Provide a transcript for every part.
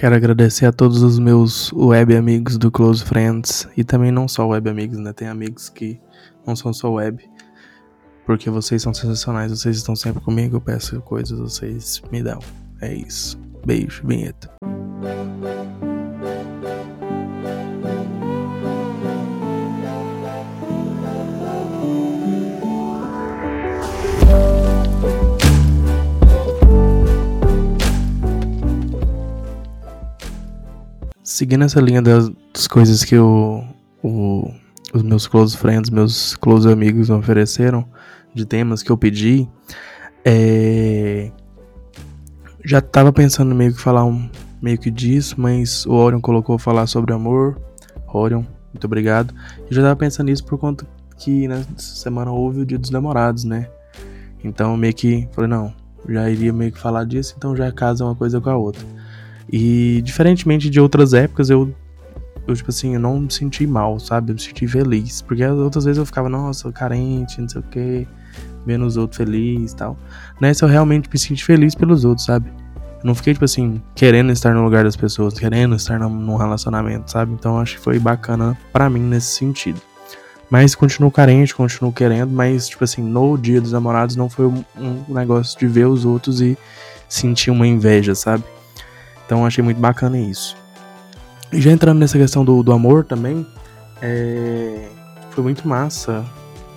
Quero agradecer a todos os meus web amigos do Close Friends e também não só web amigos, né? Tem amigos que não são só web. Porque vocês são sensacionais, vocês estão sempre comigo, eu peço coisas, vocês me dão. É isso. Beijo, vinheta. Seguindo essa linha das, das coisas que o, o, os meus close friends, meus close amigos me ofereceram, de temas que eu pedi, é, já tava pensando meio que falar um, meio que disso, mas o Orion colocou falar sobre amor. Orion, muito obrigado. Eu já tava pensando nisso por conta que nessa semana houve o Dia dos Namorados, né? Então meio que falei, não, já iria meio que falar disso, então já casa uma coisa com a outra. E diferentemente de outras épocas, eu, eu tipo assim, eu não me senti mal, sabe? Eu me senti feliz. Porque outras vezes eu ficava, nossa, carente, não sei o quê, vendo os outros felizes e tal. Nessa eu realmente me senti feliz pelos outros, sabe? Eu não fiquei, tipo assim, querendo estar no lugar das pessoas, querendo estar num relacionamento, sabe? Então acho que foi bacana para mim nesse sentido. Mas continuo carente, continuo querendo, mas, tipo assim, no dia dos namorados não foi um, um negócio de ver os outros e sentir uma inveja, sabe? Então achei muito bacana isso. E já entrando nessa questão do, do amor também, é, foi muito massa.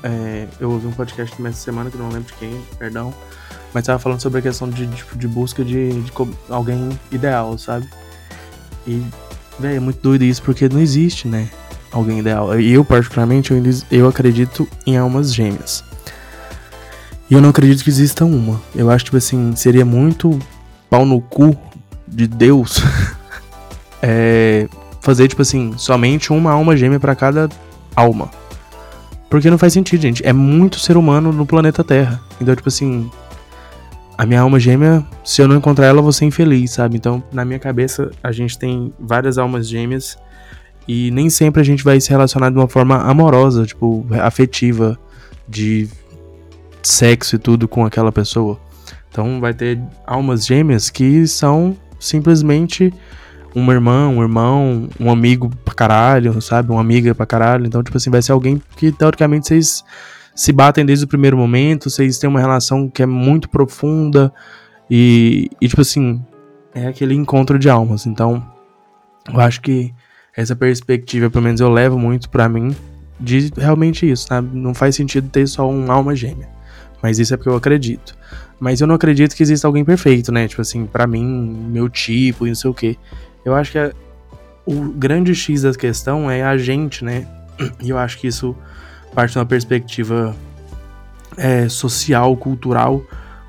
É, eu ouvi um podcast nessa semana que não lembro de quem, perdão, mas tava falando sobre a questão de, de, de busca de, de, alguém ideal, sabe? E, velho, é muito doido isso porque não existe, né? Alguém ideal. Eu, particularmente, eu, eu acredito em almas gêmeas. E eu não acredito que exista uma. Eu acho, tipo assim, seria muito pau no cu de Deus é fazer, tipo assim, somente uma alma gêmea para cada alma. Porque não faz sentido, gente. É muito ser humano no planeta Terra. Então, tipo assim, a minha alma gêmea, se eu não encontrar ela, eu vou ser infeliz, sabe? Então, na minha cabeça, a gente tem várias almas gêmeas e nem sempre a gente vai se relacionar de uma forma amorosa, tipo, afetiva, de sexo e tudo com aquela pessoa. Então, vai ter almas gêmeas que são simplesmente uma irmã, um irmão, um amigo pra caralho, sabe? Uma amiga pra caralho. Então, tipo assim, vai ser alguém que teoricamente vocês se batem desde o primeiro momento, vocês têm uma relação que é muito profunda e, e tipo assim, é aquele encontro de almas. Então, eu acho que essa perspectiva, pelo menos eu levo muito para mim, de realmente isso, sabe? Não faz sentido ter só um alma gêmea. Mas isso é porque eu acredito. Mas eu não acredito que exista alguém perfeito, né? Tipo assim, para mim, meu tipo e não sei o quê. Eu acho que a, o grande X da questão é a gente, né? E eu acho que isso parte de uma perspectiva é, social, cultural,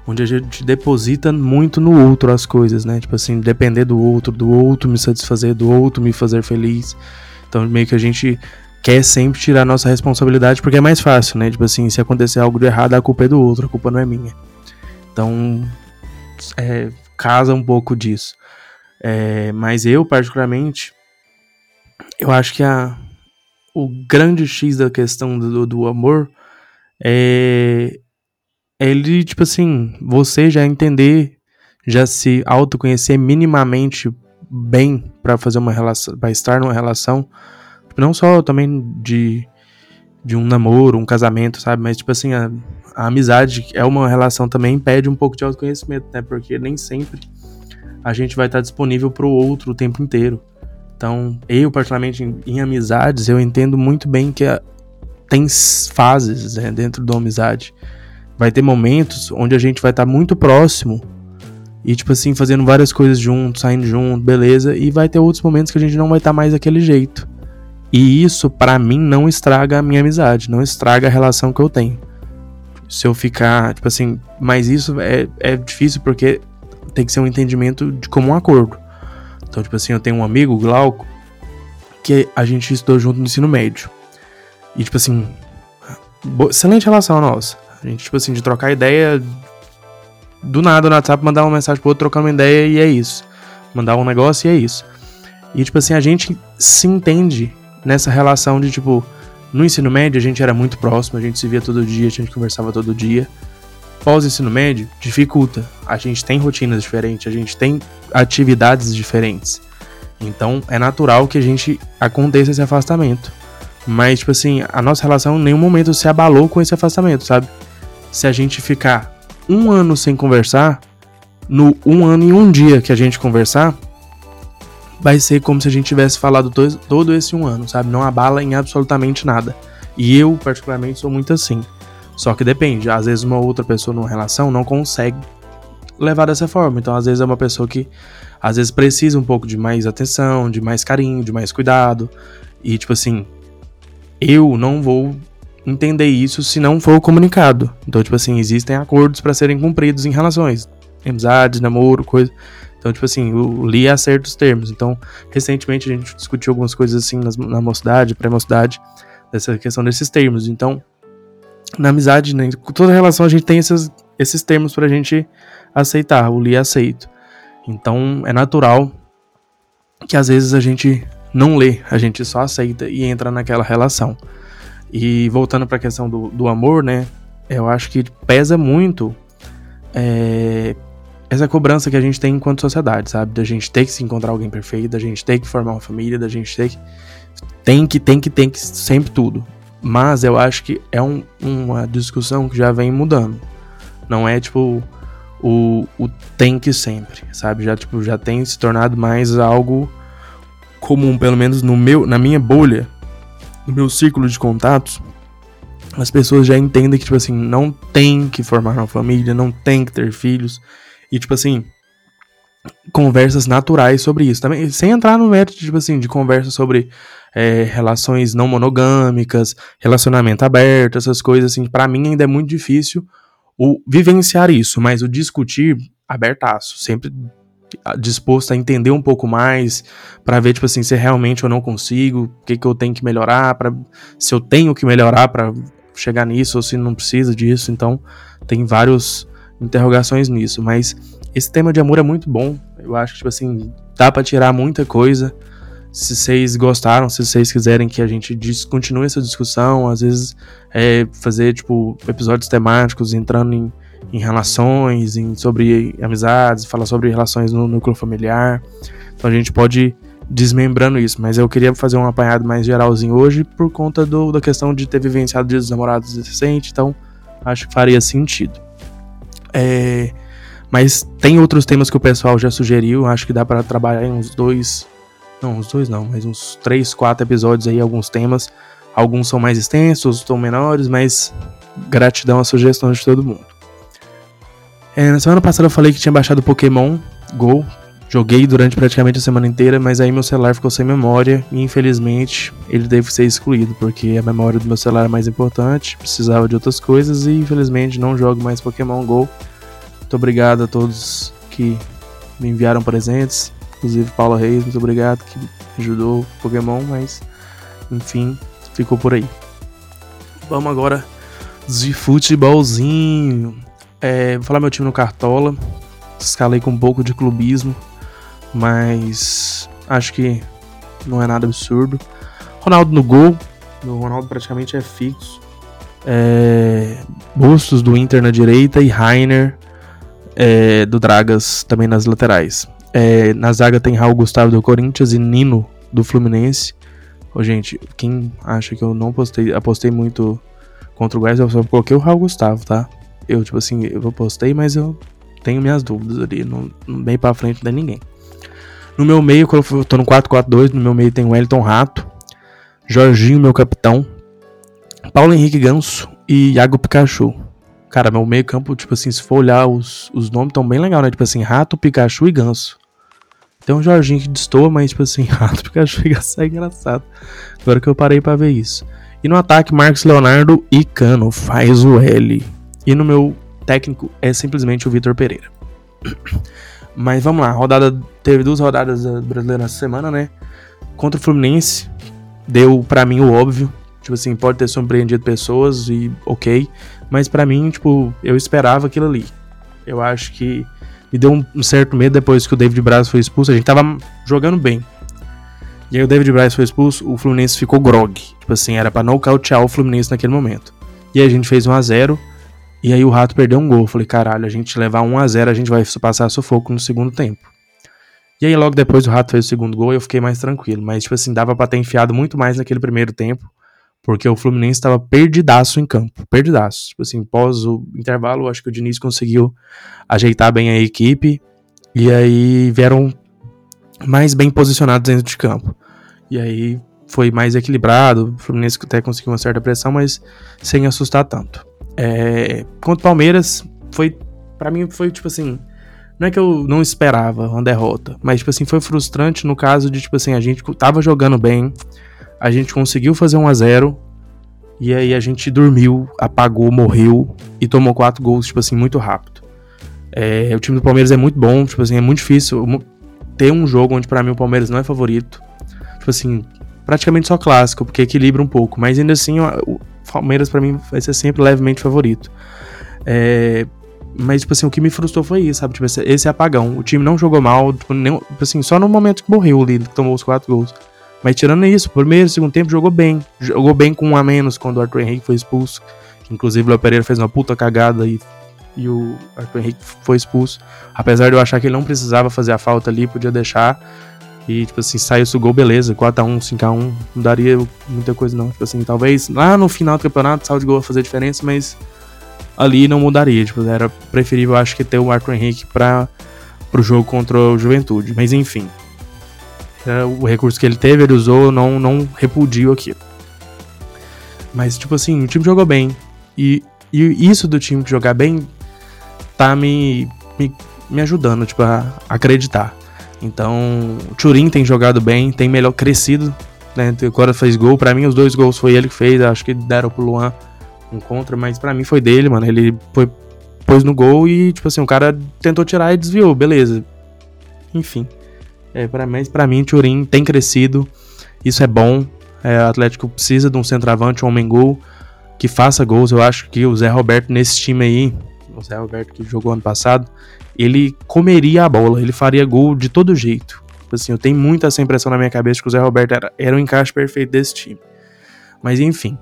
onde a gente deposita muito no outro as coisas, né? Tipo assim, depender do outro, do outro me satisfazer, do outro me fazer feliz. Então, meio que a gente quer sempre tirar nossa responsabilidade porque é mais fácil, né? Tipo assim, se acontecer algo de errado, a culpa é do outro, a culpa não é minha. Então, é, casa um pouco disso. É, mas eu, particularmente, eu acho que a, o grande X da questão do, do amor é ele, tipo assim, você já entender, já se autoconhecer minimamente bem para fazer uma relação, para estar numa relação, não só também de de um namoro, um casamento, sabe? Mas, tipo assim, a, a amizade é uma relação também, pede um pouco de autoconhecimento, né? Porque nem sempre a gente vai estar disponível pro outro o tempo inteiro. Então, eu, particularmente, em, em amizades, eu entendo muito bem que a, tem fases né, dentro da amizade. Vai ter momentos onde a gente vai estar muito próximo e, tipo assim, fazendo várias coisas junto, saindo junto, beleza. E vai ter outros momentos que a gente não vai estar mais daquele jeito. E isso, para mim, não estraga a minha amizade, não estraga a relação que eu tenho. Se eu ficar, tipo assim, mas isso é, é difícil porque tem que ser um entendimento de comum acordo. Então, tipo assim, eu tenho um amigo, Glauco, que a gente estudou junto no ensino médio. E, tipo assim, excelente relação nossa. A gente, tipo assim, de trocar ideia do nada no WhatsApp, mandar uma mensagem pro outro, trocar uma ideia e é isso. Mandar um negócio e é isso. E, tipo assim, a gente se entende nessa relação de tipo, no ensino médio a gente era muito próximo, a gente se via todo dia, a gente conversava todo dia. pós-ensino médio dificulta. A gente tem rotinas diferentes, a gente tem atividades diferentes. Então é natural que a gente aconteça esse afastamento. Mas, tipo assim, a nossa relação em nenhum momento se abalou com esse afastamento, sabe? Se a gente ficar um ano sem conversar, no um ano e um dia que a gente conversar, vai ser como se a gente tivesse falado todo esse um ano, sabe? Não abala em absolutamente nada. E eu, particularmente, sou muito assim. Só que depende, às vezes uma outra pessoa numa relação não consegue levar dessa forma. Então, às vezes é uma pessoa que às vezes precisa um pouco de mais atenção, de mais carinho, de mais cuidado. E tipo assim, eu não vou entender isso se não for comunicado. Então, tipo assim, existem acordos para serem cumpridos em relações, amizades, namoro, coisa. Então, tipo assim, eu li a certos termos. Então, recentemente a gente discutiu algumas coisas assim na mocidade, pré-mocidade, dessa questão desses termos. Então, na amizade, né, toda relação a gente tem esses, esses termos pra gente aceitar, o li aceito. Então, é natural que às vezes a gente não lê, a gente só aceita e entra naquela relação. E voltando para a questão do, do amor, né? Eu acho que pesa muito é, essa cobrança que a gente tem enquanto sociedade, sabe? Da gente ter que se encontrar alguém perfeito, da gente ter que formar uma família, da gente ter que. Tem que, tem que, tem que, sempre tudo. Mas eu acho que é um, uma discussão que já vem mudando. Não é tipo o, o tem que sempre, sabe? Já, tipo, já tem se tornado mais algo comum, pelo menos no meu, na minha bolha, no meu círculo de contatos, as pessoas já entendem que, tipo assim, não tem que formar uma família, não tem que ter filhos. E, tipo assim, conversas naturais sobre isso. Também, sem entrar no mérito, tipo assim, de conversa sobre é, relações não monogâmicas, relacionamento aberto, essas coisas, assim, para mim ainda é muito difícil o vivenciar isso, mas o discutir abertaço, sempre disposto a entender um pouco mais, para ver tipo assim se realmente eu não consigo, o que que eu tenho que melhorar, para se eu tenho que melhorar para chegar nisso ou se não precisa disso. Então, tem várias interrogações nisso, mas esse tema de amor é muito bom. Eu acho que tipo assim, dá para tirar muita coisa. Se vocês gostaram, se vocês quiserem que a gente continue essa discussão, às vezes é, fazer tipo episódios temáticos entrando em em relações, em, sobre amizades, falar sobre relações no núcleo familiar. Então a gente pode desmembrando isso, mas eu queria fazer um apanhado mais geralzinho hoje por conta do, da questão de ter vivenciado Dia dos Namorados recente, então acho que faria sentido. É, mas tem outros temas que o pessoal já sugeriu, acho que dá para trabalhar em uns dois, não, uns dois não, mas uns três, quatro episódios aí, alguns temas. Alguns são mais extensos, outros são menores, mas gratidão às sugestões de todo mundo. É, na semana passada eu falei que tinha baixado Pokémon Go. Joguei durante praticamente a semana inteira, mas aí meu celular ficou sem memória e infelizmente ele deve ser excluído, porque a memória do meu celular é mais importante, precisava de outras coisas e infelizmente não jogo mais Pokémon Go. Muito obrigado a todos que me enviaram presentes, inclusive Paula Reis, muito obrigado que ajudou Pokémon, mas enfim, ficou por aí. Vamos agora de futebolzinho. É, vou falar meu time no Cartola. Escalei com um pouco de clubismo, mas acho que não é nada absurdo. Ronaldo no gol. O Ronaldo praticamente é fixo. É, Bustos do Inter na direita e Rainer é, do Dragas também nas laterais. É, na zaga tem Raul Gustavo do Corinthians e Nino do Fluminense. Ô, gente, quem acha que eu não postei, apostei muito contra o Goiás, eu só coloquei o Raul Gustavo, tá? eu, tipo assim, eu postei, mas eu tenho minhas dúvidas ali. Não, bem pra frente não tem ninguém. No meu meio, quando eu tô no 4-4-2, no meu meio tem o Wellington Rato, Jorginho, meu capitão, Paulo Henrique Ganso e Iago Pikachu. Cara, meu meio campo, tipo assim, se for olhar os, os nomes tão bem legal, né? Tipo assim, Rato, Pikachu e Ganso. Tem um Jorginho que destoa, mas tipo assim, Rato, Pikachu e Ganso é engraçado. Agora que eu parei para ver isso. E no ataque, Marcos Leonardo e Cano faz o L. E no meu técnico é simplesmente o Vitor Pereira. Mas vamos lá, rodada teve duas rodadas brasileiras essa semana, né? Contra o Fluminense, deu para mim o óbvio. Tipo assim, pode ter surpreendido pessoas e ok. Mas para mim, tipo, eu esperava aquilo ali. Eu acho que me deu um certo medo depois que o David Braz foi expulso. A gente tava jogando bem. E aí o David Braz foi expulso, o Fluminense ficou grog. Tipo assim, era pra nocautear o Fluminense naquele momento. E a gente fez 1 a 0 E aí o Rato perdeu um gol. Eu falei, caralho, a gente levar 1 a 0 a gente vai passar sufoco no segundo tempo. E aí logo depois o Rato fez o segundo gol e eu fiquei mais tranquilo. Mas, tipo assim, dava pra ter enfiado muito mais naquele primeiro tempo. Porque o Fluminense estava perdidaço em campo. Perdidaço. Tipo assim, pós o intervalo, acho que o Diniz conseguiu ajeitar bem a equipe. E aí vieram mais bem posicionados dentro de campo. E aí foi mais equilibrado. O Fluminense até conseguiu uma certa pressão, mas sem assustar tanto. É, contra o Palmeiras, foi. para mim, foi tipo assim. Não é que eu não esperava uma derrota, mas, tipo assim, foi frustrante no caso de, tipo assim, a gente tava jogando bem, a gente conseguiu fazer 1 a 0 e aí a gente dormiu, apagou, morreu e tomou quatro gols, tipo assim, muito rápido. É, o time do Palmeiras é muito bom, tipo assim, é muito difícil ter um jogo onde para mim o Palmeiras não é favorito. Tipo assim, praticamente só clássico, porque equilibra um pouco, mas ainda assim Palmeiras para mim vai ser sempre levemente favorito. É, mas, tipo assim, o que me frustrou foi isso, sabe? Tipo, esse, esse apagão. O time não jogou mal, tipo, nem, tipo assim, só no momento que morreu ali, que tomou os quatro gols. Mas tirando isso, primeiro, segundo tempo, jogou bem. Jogou bem com um a menos quando o Arthur Henrique foi expulso. Inclusive o Léo Pereira fez uma puta cagada e, e o Arthur Henrique foi expulso. Apesar de eu achar que ele não precisava fazer a falta ali, podia deixar. E, tipo assim, saísse o gol, beleza. 4x1, 5x1, não daria muita coisa, não. Tipo assim, talvez lá no final do campeonato, saldo de gol fazer diferença, mas ali não mudaria. Tipo, era preferível, acho que, ter o Arthur Henrique para pro jogo contra o Juventude. Mas enfim. É, o recurso que ele teve, ele usou, não, não repudio aquilo. Mas, tipo assim, o time jogou bem. E, e isso do time jogar bem tá me, me, me ajudando, tipo, a acreditar. Então, o Turin tem jogado bem, tem melhor crescido, né? Agora fez gol. Para mim, os dois gols foi ele que fez. Acho que deram pro Luan um contra, mas para mim foi dele, mano. Ele foi, pôs no gol e, tipo assim, o cara tentou tirar e desviou, beleza. Enfim. É, pra, mas para mim, Turin tem crescido. Isso é bom. É, o Atlético precisa de um centroavante, um homem gol que faça gols. Eu acho que o Zé Roberto nesse time aí, o Zé Roberto que jogou ano passado, ele comeria a bola, ele faria gol de todo jeito. Tipo assim, eu tenho muita essa impressão na minha cabeça que o Zé Roberto era, era o encaixe perfeito desse time. Mas enfim,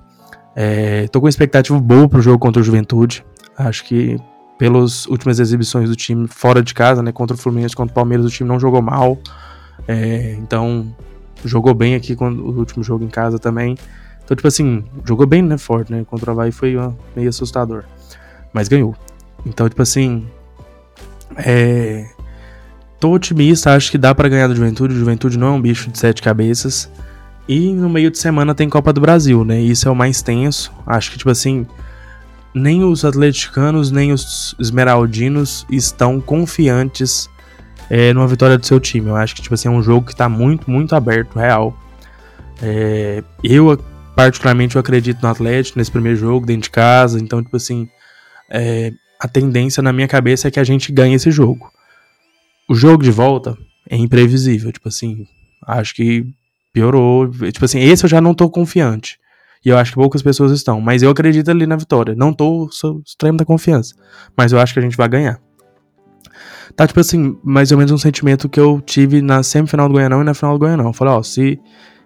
é, tô com expectativa boa pro jogo contra o Juventude. Acho que pelas últimas exibições do time fora de casa, né, contra o Fluminense, contra o Palmeiras, o time não jogou mal. É, então, jogou bem aqui quando o último jogo em casa também. Então, tipo assim, jogou bem, né, forte, né? Contra o Havaí foi meio assustador. Mas ganhou. Então, tipo assim, é... Tô otimista, acho que dá para ganhar do Juventude. O Juventude não é um bicho de sete cabeças. E no meio de semana tem Copa do Brasil, né? Isso é o mais tenso. Acho que, tipo assim, nem os atleticanos, nem os esmeraldinos estão confiantes é, numa vitória do seu time. Eu acho que, tipo assim, é um jogo que tá muito, muito aberto, real. É, eu, particularmente, eu acredito no Atlético nesse primeiro jogo, dentro de casa. Então, tipo assim, é, a tendência na minha cabeça é que a gente ganhe esse jogo. O jogo de volta é imprevisível, tipo assim, acho que piorou. Tipo assim, esse eu já não tô confiante. E eu acho que poucas pessoas estão. Mas eu acredito ali na vitória. Não tô sou extremo da confiança. Mas eu acho que a gente vai ganhar. Tá, tipo assim, mais ou menos um sentimento que eu tive na semifinal do Goianão e na final do Goianão. Eu falei, ó, se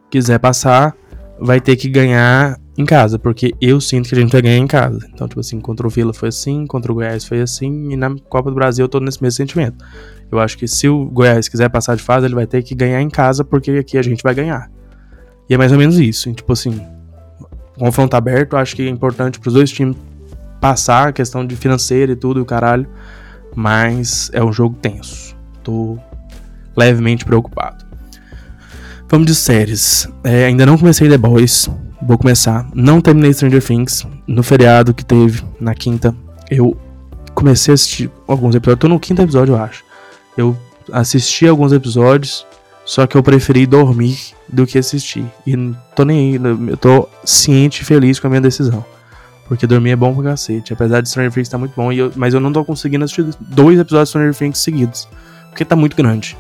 quiser passar, vai ter que ganhar em casa, porque eu sinto que a gente vai ganhar em casa. Então, tipo assim, contra o Vila foi assim, contra o Goiás foi assim, e na Copa do Brasil eu tô nesse mesmo sentimento. Eu acho que se o Goiás quiser passar de fase, ele vai ter que ganhar em casa, porque aqui a gente vai ganhar. E é mais ou menos isso. E, tipo assim, confronto aberto, acho que é importante pros dois times passar a questão de financeira e tudo, o caralho. Mas é um jogo tenso. Tô levemente preocupado. Vamos de séries. É, ainda não comecei The Boys. Vou começar. Não terminei Stranger Things. No feriado que teve, na quinta, eu comecei a assistir alguns episódios. Tô no quinto episódio, eu acho. Eu assisti alguns episódios, só que eu preferi dormir do que assistir. E tô nem aí, eu tô ciente e feliz com a minha decisão. Porque dormir é bom pra cacete. Apesar de Stranger Things tá muito bom, eu, mas eu não tô conseguindo assistir dois episódios de Stranger Things seguidos. Porque tá muito grande.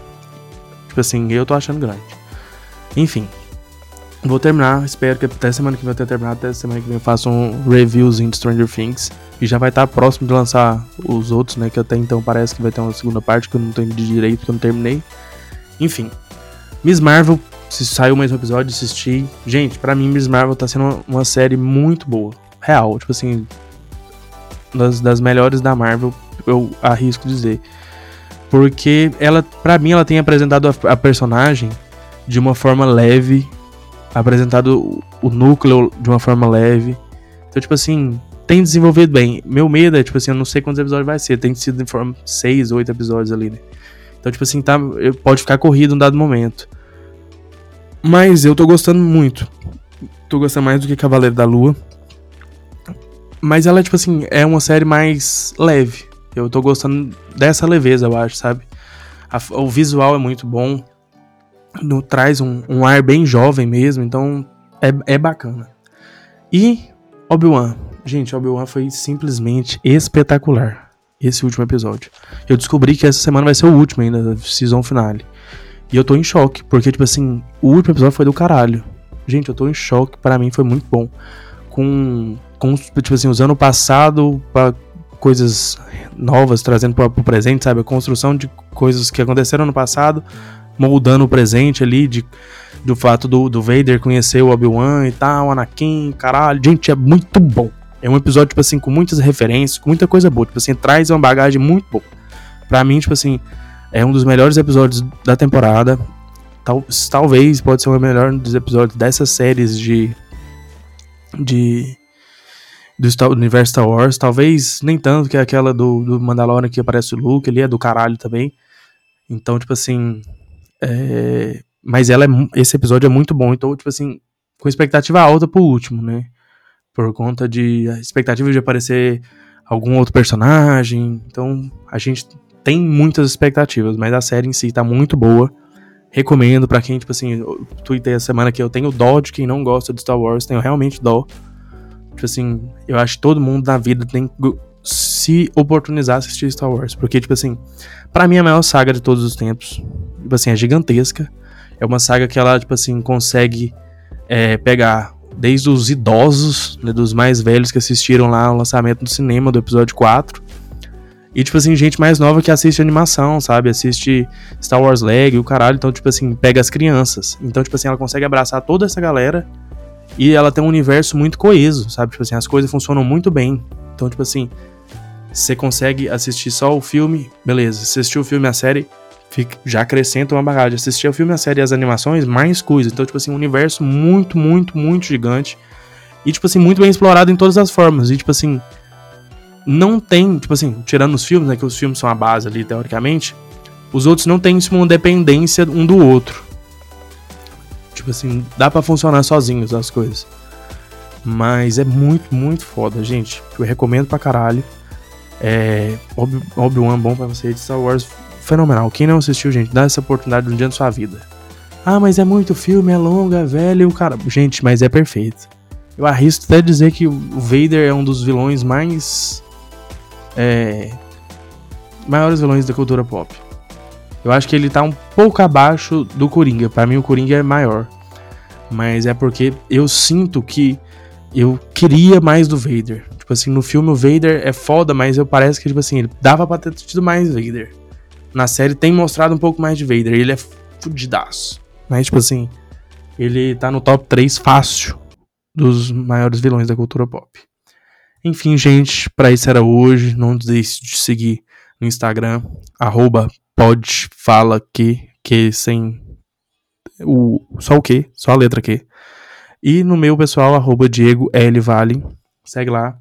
Tipo assim, eu tô achando grande. Enfim, Vou terminar, espero que até semana que vem eu tenha terminado, até semana que vem eu faça um reviewzinho de Stranger Things. E já vai estar próximo de lançar os outros, né? Que até então parece que vai ter uma segunda parte que eu não tenho de direito, que eu não terminei. Enfim. Miss Marvel, se saiu mais um episódio, assisti. Gente, para mim Miss Marvel tá sendo uma, uma série muito boa. Real, tipo assim. das, das melhores da Marvel, eu arrisco dizer. Porque ela, para mim, ela tem apresentado a, a, personagem de uma forma leve, apresentado o, núcleo de uma forma leve. Então, tipo assim, tem desenvolvido bem. Meu medo é, tipo assim, eu não sei quantos episódios vai ser. Tem sido em forma 6, 8 episódios ali, né? Então, tipo assim, tá, pode ficar corrido um dado momento. Mas eu tô gostando muito. Tô gostando mais do que Cavaleiro da Lua. Mas ela, tipo assim, é uma série mais leve. Eu tô gostando dessa leveza, eu acho, sabe? A, o visual é muito bom. No, traz um, um ar bem jovem mesmo, então é, é bacana. E Obi-Wan. Gente, Obi-Wan foi simplesmente espetacular. Esse último episódio. Eu descobri que essa semana vai ser o último ainda, da season finale. E eu tô em choque, porque, tipo assim, o último episódio foi do caralho. Gente, eu tô em choque, para mim foi muito bom. Com, com tipo assim, usando o passado pra coisas novas, trazendo para o presente, sabe? A construção de coisas que aconteceram no passado, moldando o presente ali, de, do fato do, do Vader conhecer o Obi-Wan e tal, Anakin, caralho. Gente, é muito bom. É um episódio, tipo assim, com muitas referências, com muita coisa boa. Tipo assim, traz uma bagagem muito boa. Pra mim, tipo assim, é um dos melhores episódios da temporada. Tal, talvez pode ser o melhor dos episódios dessas séries de. de do Star, universo Star Wars. Talvez nem tanto que é aquela do, do Mandalorian que aparece o Luke, ele é do caralho também. Então, tipo assim. É, mas ela é, esse episódio é muito bom. Então, tipo assim, com expectativa alta pro último, né? Por conta de a expectativa de aparecer algum outro personagem. Então, a gente tem muitas expectativas, mas a série em si tá muito boa. Recomendo para quem, tipo assim, eu tuitei essa semana que eu tenho dó de quem não gosta de Star Wars, tenho realmente dó. Tipo assim, eu acho que todo mundo na vida tem que se oportunizar a assistir Star Wars. Porque, tipo assim, para mim é a maior saga de todos os tempos. Tipo assim, é gigantesca. É uma saga que ela, tipo assim, consegue é, pegar desde os idosos, né, dos mais velhos que assistiram lá o lançamento do cinema do episódio 4. E, tipo assim, gente mais nova que assiste animação, sabe? Assiste Star Wars Leg, o caralho. Então, tipo assim, pega as crianças. Então, tipo assim, ela consegue abraçar toda essa galera e ela tem um universo muito coeso, sabe? Tipo assim, as coisas funcionam muito bem. Então, tipo assim, você consegue assistir só o filme, beleza. Assistir o filme e a série, fica, já acrescenta uma bagagem. Assistir o filme, a série e as animações, mais coisas. Então, tipo assim, um universo muito, muito, muito gigante. E, tipo assim, muito bem explorado em todas as formas. E, tipo assim, não tem, tipo assim, tirando os filmes, né? Que os filmes são a base ali, teoricamente. Os outros não têm uma dependência um do outro. Tipo assim, dá para funcionar sozinhos as coisas. Mas é muito, muito foda, gente. Eu recomendo pra caralho. É. Obi-Wan bom pra você de Star Wars fenomenal. Quem não assistiu, gente, dá essa oportunidade um dia na sua vida. Ah, mas é muito filme, é longo, é velho, cara. Gente, mas é perfeito. Eu arrisco até dizer que o Vader é um dos vilões mais. É. Maiores vilões da cultura pop. Eu acho que ele tá um pouco abaixo do Coringa. Para mim, o Coringa é maior. Mas é porque eu sinto que eu queria mais do Vader. Tipo assim, no filme o Vader é foda, mas eu parece que, tipo assim, ele dava pra ter tido mais Vader. Na série tem mostrado um pouco mais de Vader. Ele é fudidaço. Mas, tipo assim, ele tá no top 3 fácil dos maiores vilões da cultura pop. Enfim, gente, para isso era hoje. Não deixe de seguir no Instagram, arroba que, que sem o, só o que, só a letra Q. E no meu pessoal, arroba Diego L. Vale. Segue lá.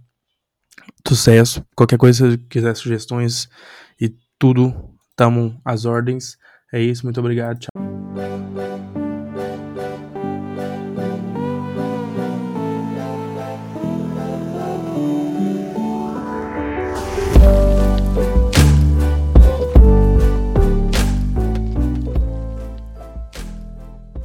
Sucesso. Qualquer coisa, se quiser sugestões e tudo, tamo às ordens. É isso, muito obrigado. Tchau.